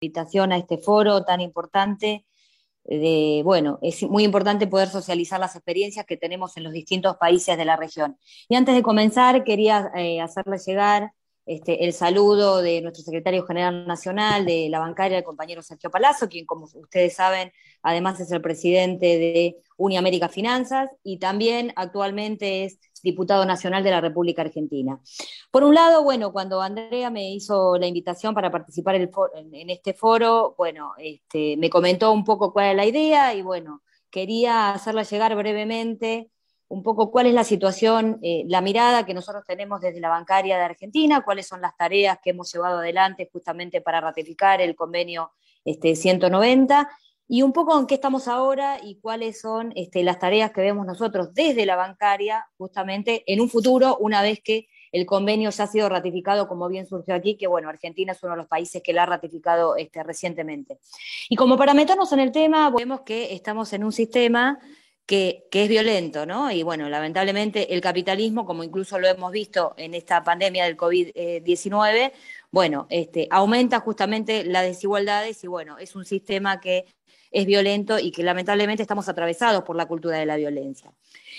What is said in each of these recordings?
invitación a este foro tan importante. De, bueno, es muy importante poder socializar las experiencias que tenemos en los distintos países de la región. Y antes de comenzar, quería eh, llegar este, el saludo de nuestro secretario general nacional de la bancaria, el compañero Sergio Palazzo, quien, como ustedes saben, además es el presidente de Uniamérica Finanzas y también actualmente es diputado nacional de la República Argentina. Por un lado, bueno, cuando Andrea me hizo la invitación para participar en, este foro, bueno, este, me comentó un poco cuál era la idea y bueno, quería hacerla llegar brevemente un poco cuál es la situación, eh, la mirada que nosotros tenemos desde la bancaria de Argentina, cuáles son las tareas que hemos llevado adelante justamente para ratificar el convenio este, 190 y un poco en qué estamos ahora y cuáles son este, las tareas que vemos nosotros desde la bancaria justamente en un futuro, una vez que el convenio ya ha sido ratificado, como bien surgió aquí, que bueno, Argentina es uno de los países que lo ha ratificado este, recientemente. Y como para meternos en el tema, vemos que estamos en un sistema que, es violento, ¿no? Y bueno, lamentablemente el capitalismo, como incluso lo hemos visto en esta pandemia del COVID-19, bueno, este, aumenta justamente las desigualdades y bueno, es un sistema que es violento y que lamentablemente estamos atravesados por la cultura de la violencia.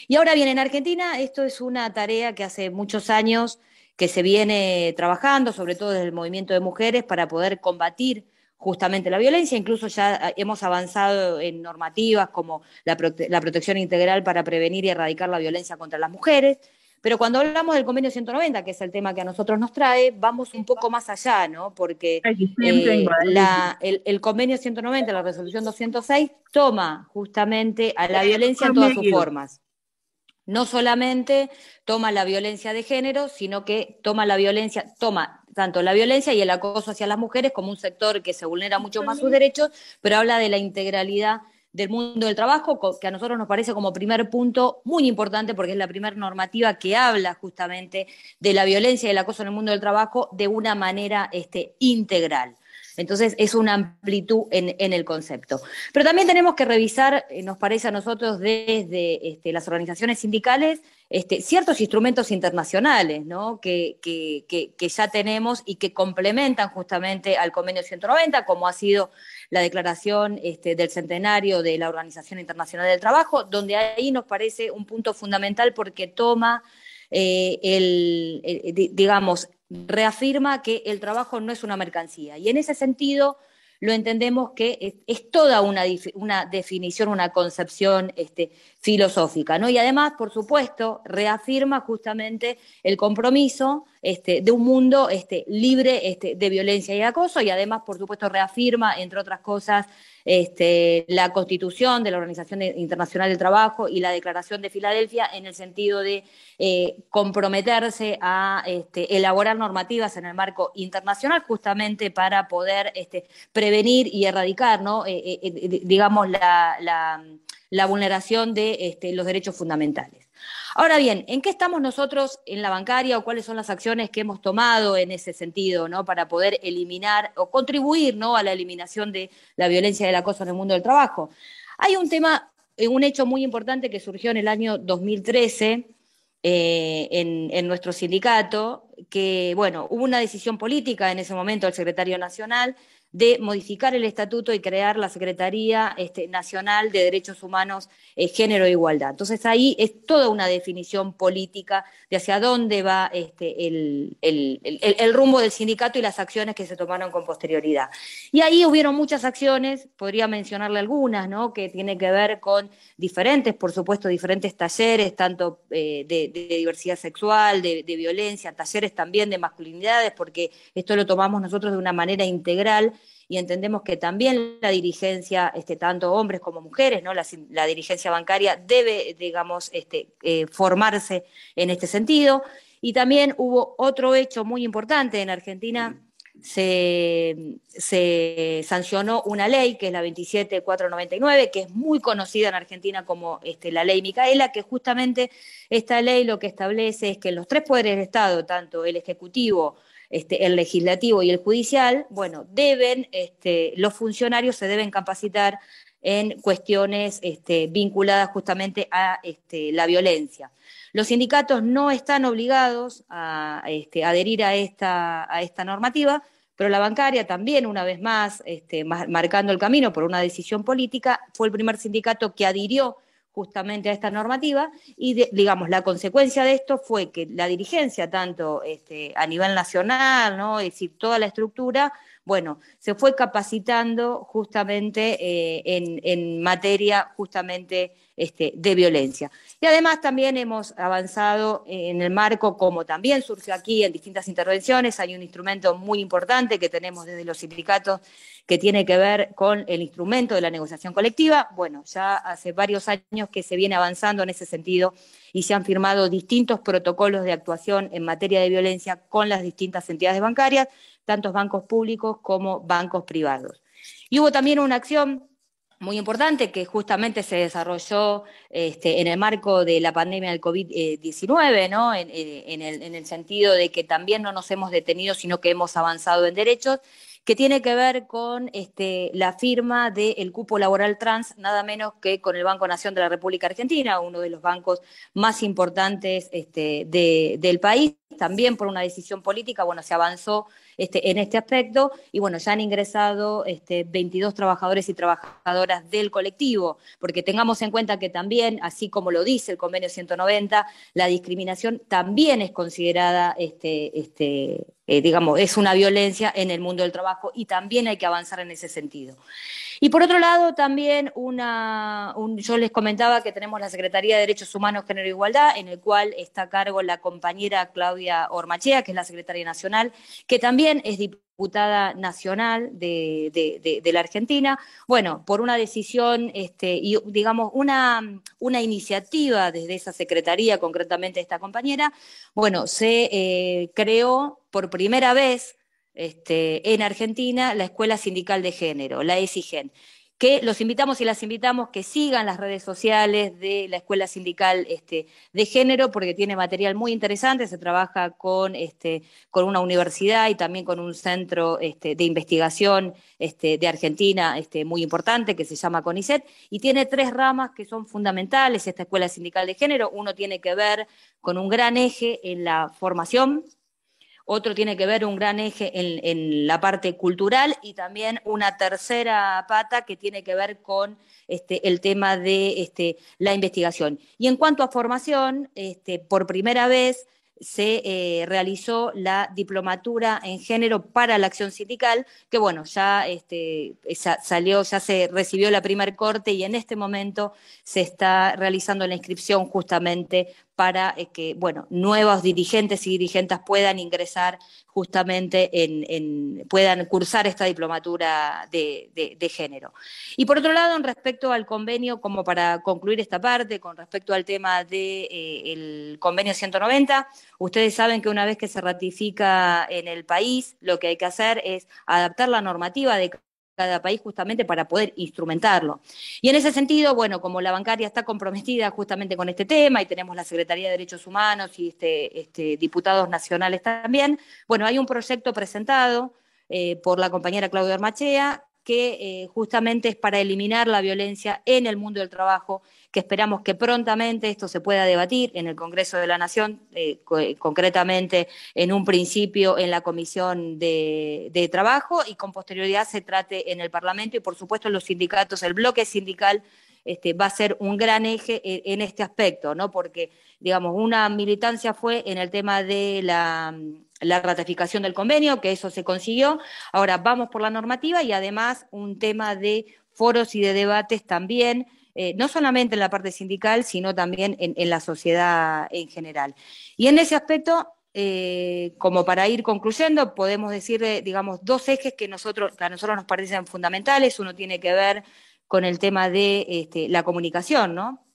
Y ahora bien, en Argentina esto es una tarea que hace muchos años que se viene trabajando, sobre todo desde el movimiento de mujeres, para poder combatir justamente la violencia, incluso ya ah, hemos avanzado en normativas como la, protección integral para prevenir y erradicar la violencia contra las mujeres, pero cuando hablamos del convenio 190, que es el tema que a nosotros nos trae, vamos un poco más allá, ¿no? Porque eh, el, el, convenio 190, la resolución 206, toma justamente a la violencia en todas sus formas. No solamente toma la violencia de género, sino que toma la violencia, toma tanto la violencia y el acoso hacia las mujeres como un sector que se vulnera mucho más sus derechos, pero habla de la integralidad del mundo del trabajo, que a nosotros nos parece como primer punto muy importante porque es la primera normativa que habla justamente de la violencia y el acoso en el mundo del trabajo de una manera este, integral. Entonces es una amplitud en, el concepto. Pero también tenemos que revisar, eh, nos parece a nosotros desde este, las organizaciones sindicales, este, ciertos instrumentos internacionales ¿no? que, ya tenemos y que complementan justamente al convenio 190, como ha sido la declaración este, del centenario de la Organización Internacional del Trabajo, donde ahí nos parece un punto fundamental porque toma eh, el, digamos, reafirma que el trabajo no es una mercancía. Y en ese sentido, lo entendemos que es, toda una, una, definición, una concepción este, filosófica, ¿no? Y además, por supuesto, reafirma justamente el compromiso este, de un mundo este, libre este, de violencia y acoso, y además, por supuesto, reafirma, entre otras cosas, este, la constitución de la Organización Internacional del Trabajo y la Declaración de Filadelfia en el sentido de eh, comprometerse a este, elaborar normativas en el marco internacional justamente para poder prevenir y erradicar, ¿no? Eh, eh, digamos, la, vulneración de los derechos fundamentales. Ahora bien, ¿en qué estamos nosotros en la bancaria o cuáles son las acciones que hemos tomado en ese sentido, ¿no? Para poder eliminar o contribuir, ¿no? A la eliminación de la violencia y del acoso en el mundo del trabajo. Hay un tema, eh, un hecho muy importante que surgió en el año 2013 eh, en, en, nuestro sindicato, que, bueno, hubo una decisión política en ese momento del secretario nacional de modificar el estatuto y crear la Secretaría este, Nacional de Derechos Humanos, eh, Género e Igualdad. Entonces ahí es toda una definición política de hacia dónde va este, el, el, rumbo del sindicato y las acciones que se tomaron con posterioridad. Y ahí hubieron muchas acciones, podría mencionarle algunas, ¿no? que tiene que ver con diferentes, por supuesto, diferentes talleres, tanto eh, de, diversidad sexual, de violencia, talleres también de masculinidades, porque esto lo tomamos nosotros de una manera integral y entendemos que también la dirigencia, este, tanto hombres como mujeres, ¿no? la, dirigencia bancaria debe, digamos, este, eh, formarse en este sentido. Y también hubo otro hecho muy importante en Argentina. Se, sancionó una ley, que es la 27499, que es muy conocida en Argentina como este, la ley Micaela, que justamente esta ley lo que establece es que los tres poderes del Estado, tanto el Ejecutivo, este, el legislativo y el judicial, bueno, deben, este, los funcionarios se deben capacitar en cuestiones este, vinculadas justamente a la violencia. Los sindicatos no están obligados a adherir a esta, a esta normativa, pero la bancaria también, una vez más, este, marcando el camino por una decisión política, fue el primer sindicato que adhirió justamente a esta normativa y digamos la consecuencia de esto fue que la dirigencia tanto este, a nivel nacional no es decir toda la estructura bueno se fue capacitando justamente eh, en, materia justamente este, de violencia y además también hemos avanzado en el marco como también surge aquí en distintas intervenciones hay un instrumento muy importante que tenemos desde los sindicatos que tiene que ver con el instrumento de la negociación colectiva. Bueno, ya hace varios años que se viene avanzando en ese sentido y se han firmado distintos protocolos de actuación en materia de violencia con las distintas entidades bancarias, tanto bancos públicos como bancos privados. Y hubo también una acción muy importante que justamente se desarrolló este, en el marco de la pandemia del COVID-19, ¿no? En, en, el, en, el, sentido de que también no nos hemos detenido, sino que hemos avanzado en derechos que tiene que ver con este, la firma del cupo laboral trans, nada menos que con el Banco Nación de la República Argentina, uno de los bancos más importantes este, del país, también por una decisión política, bueno, se avanzó este, en este aspecto y bueno, ya han ingresado este, 22 trabajadores y trabajadoras del colectivo, porque tengamos en cuenta que también, así como lo dice el convenio 190, la discriminación también es considerada eh, digamos, es una violencia en el mundo del trabajo y también hay que avanzar en ese sentido. Y por otro lado, también una, yo les comentaba que tenemos la Secretaría de Derechos Humanos, Género e Igualdad, en el cual está a cargo la compañera Claudia Ormachea, que es la secretaria nacional, que también es diputada nacional de, la Argentina, bueno, por una decisión este, y digamos una, una iniciativa desde esa secretaría, concretamente esta compañera, bueno, se eh, creó por primera vez este, en Argentina la Escuela Sindical de Género, la ESIGEN que los invitamos y las invitamos que sigan las redes sociales de la Escuela Sindical este, de Género, porque tiene material muy interesante, se trabaja con, este, con una universidad y también con un centro este, de investigación este, de Argentina muy importante que se llama CONICET, y tiene tres ramas que son fundamentales esta Escuela Sindical de Género. Uno tiene que ver con un gran eje en la formación otro tiene que ver un gran eje en, la parte cultural y también una tercera pata que tiene que ver con este, el tema de este, la investigación. Y en cuanto a formación, este, por primera vez se eh, realizó la diplomatura en género para la acción sindical, que bueno, ya este, salió, ya se recibió la primer corte y en este momento se está realizando la inscripción justamente para eh, que, bueno, nuevos dirigentes y dirigentes puedan ingresar justamente en, puedan cursar esta diplomatura de, género. Y por otro lado, en respecto al convenio, como para concluir esta parte, con respecto al tema del eh, convenio 190, ustedes saben que una vez que se ratifica en el país, lo que hay que hacer es adaptar la normativa de cada país justamente para poder instrumentarlo. Y en ese sentido, bueno, como la bancaria está comprometida justamente con este tema y tenemos la Secretaría de Derechos Humanos y este, este diputados nacionales también, bueno, hay un proyecto presentado eh, por la compañera Claudia Armachea que eh, justamente es para eliminar la violencia en el mundo del trabajo que esperamos que prontamente esto se pueda debatir en el Congreso de la Nación, eh, concretamente en un principio en la Comisión de, Trabajo y con posterioridad se trate en el Parlamento y por supuesto los sindicatos, el bloque sindical este, va a ser un gran eje en, este aspecto, ¿no? Porque, digamos, una militancia fue en el tema de la, la, ratificación del convenio, que eso se consiguió. Ahora vamos por la normativa y además un tema de foros y de debates también eh, no solamente en la parte sindical, sino también en, la sociedad en general. Y en ese aspecto, eh, como para ir concluyendo, podemos decir, digamos, dos ejes que, nosotros, a nosotros nos parecen fundamentales. Uno tiene que ver con el tema de este, la comunicación, ¿no?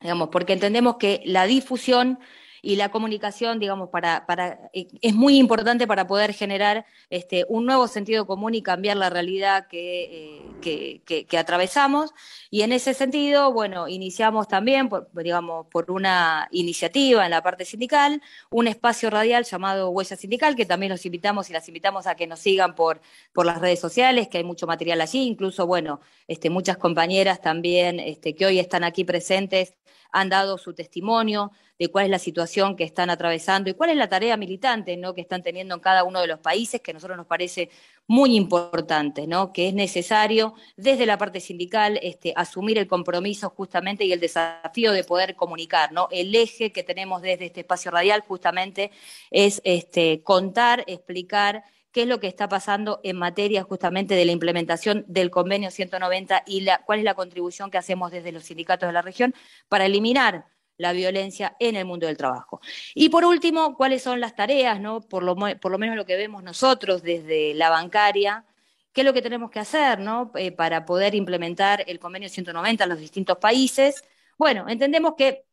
Digamos, porque entendemos que la difusión y la comunicación, digamos, para, para, eh, es muy importante para poder generar este, un nuevo sentido común y cambiar la realidad que, eh, que, atravesamos. Y en ese sentido, bueno, iniciamos también, por, digamos, por una iniciativa en la parte sindical, un espacio radial llamado Huella Sindical, que también los invitamos y las invitamos a que nos sigan por, por las redes sociales, que hay mucho material allí, incluso, bueno, este, muchas compañeras también este, que hoy están aquí presentes han dado su testimonio de cuál es la situación que están atravesando y cuál es la tarea militante ¿no? que están teniendo en cada uno de los países, que a nosotros nos parece muy importante, ¿no? que es necesario desde la parte sindical este, asumir el compromiso justamente y el desafío de poder comunicar. ¿no? El eje que tenemos desde este espacio radial justamente es este, contar, explicar qué es lo que está pasando en materia justamente de la implementación del convenio 190 y cuál es la contribución que hacemos desde los sindicatos de la región para eliminar la violencia en el mundo del trabajo. Y por último, cuáles son las tareas, ¿no? por, lo, por lo menos lo que vemos nosotros desde la bancaria, qué es lo que tenemos que hacer ¿no? Eh, para poder implementar el convenio 190 en los distintos países. Bueno, entendemos que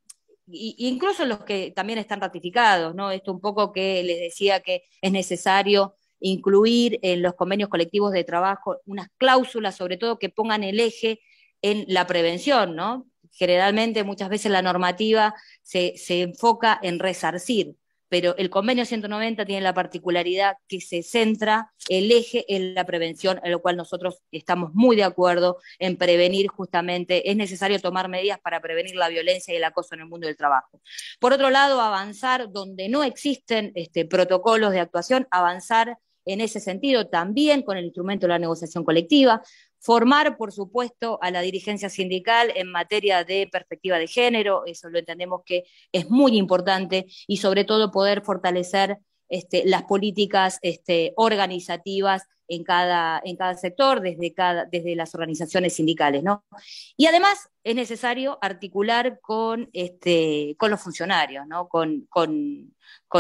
incluso los que también están ratificados, ¿no? Esto un poco que les decía que es necesario incluir en los convenios colectivos de trabajo unas cláusulas, sobre todo que pongan el eje en la prevención, ¿no? Generalmente, muchas veces la normativa se, se enfoca en resarcir, pero el convenio 190 tiene la particularidad que se centra el eje en la prevención, en lo cual nosotros estamos muy de acuerdo en prevenir justamente, es necesario tomar medidas para prevenir la violencia y el acoso en el mundo del trabajo. Por otro lado, avanzar donde no existen este, protocolos de actuación, avanzar en ese sentido, también con el instrumento de la negociación colectiva, formar, por supuesto, a la dirigencia sindical en materia de perspectiva de género, eso lo entendemos que es muy importante, y sobre todo poder fortalecer este, las políticas este, organizativas en cada, sector, desde, las organizaciones sindicales. ¿no? Y además es necesario articular con, este, los funcionarios, ¿no? con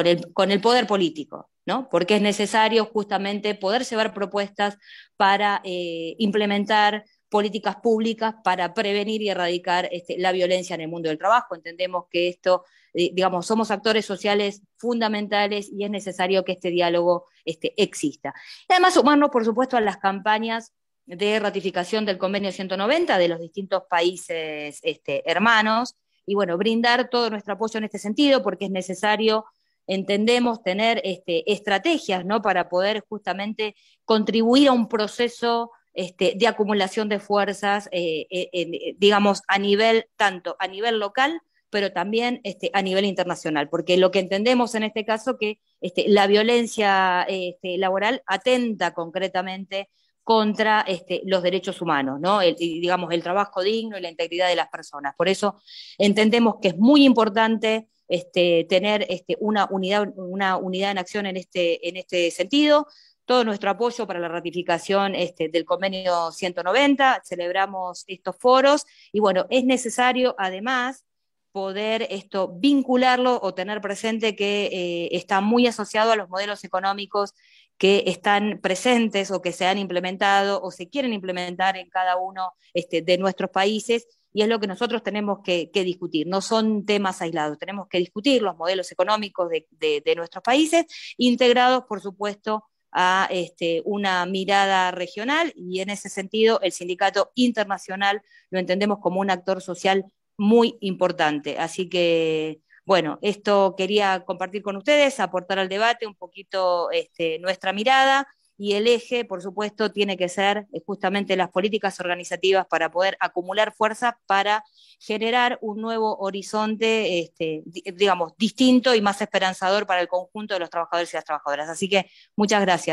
el poder político. Porque es necesario justamente poder llevar propuestas para eh, implementar políticas públicas para prevenir y erradicar este, la violencia en el mundo del trabajo. Entendemos que esto, eh, digamos, somos actores sociales fundamentales y es necesario que este diálogo este, exista. Y además sumarnos, por supuesto, a las campañas de ratificación del convenio 190 de los distintos países este, hermanos y bueno, brindar todo nuestro apoyo en este sentido porque es necesario entendemos tener este, estrategias ¿no? para poder justamente contribuir a un proceso este, de acumulación de fuerzas, eh, eh, eh, digamos, a nivel, tanto a nivel local, pero también este, a nivel internacional, porque lo que entendemos en este caso que la violencia laboral atenta concretamente contra los derechos humanos, ¿no? digamos, el trabajo digno y la integridad de las personas. Por eso entendemos que es muy importante este, tener este, una, unidad, una unidad en acción en este, en este sentido. Todo nuestro apoyo para la ratificación este, del convenio 190, celebramos estos foros. Y bueno, es necesario además poder esto vincularlo o tener presente que eh, está muy asociado a los modelos económicos que están presentes o que se han implementado o se quieren implementar en cada uno de nuestros países y es lo que nosotros tenemos que, discutir. No son temas aislados, tenemos que discutir los modelos económicos de, nuestros países, integrados, por supuesto, a este, una mirada regional y en ese sentido el sindicato internacional lo entendemos como un actor social muy importante. Así que, bueno, esto quería compartir con ustedes, aportar al debate un poquito este, nuestra mirada y el eje, por supuesto, tiene que ser eh, justamente las políticas organizativas para poder acumular fuerza para generar un nuevo horizonte, este, digamos, distinto y más esperanzador para el conjunto de los trabajadores y las trabajadoras. Así que muchas gracias.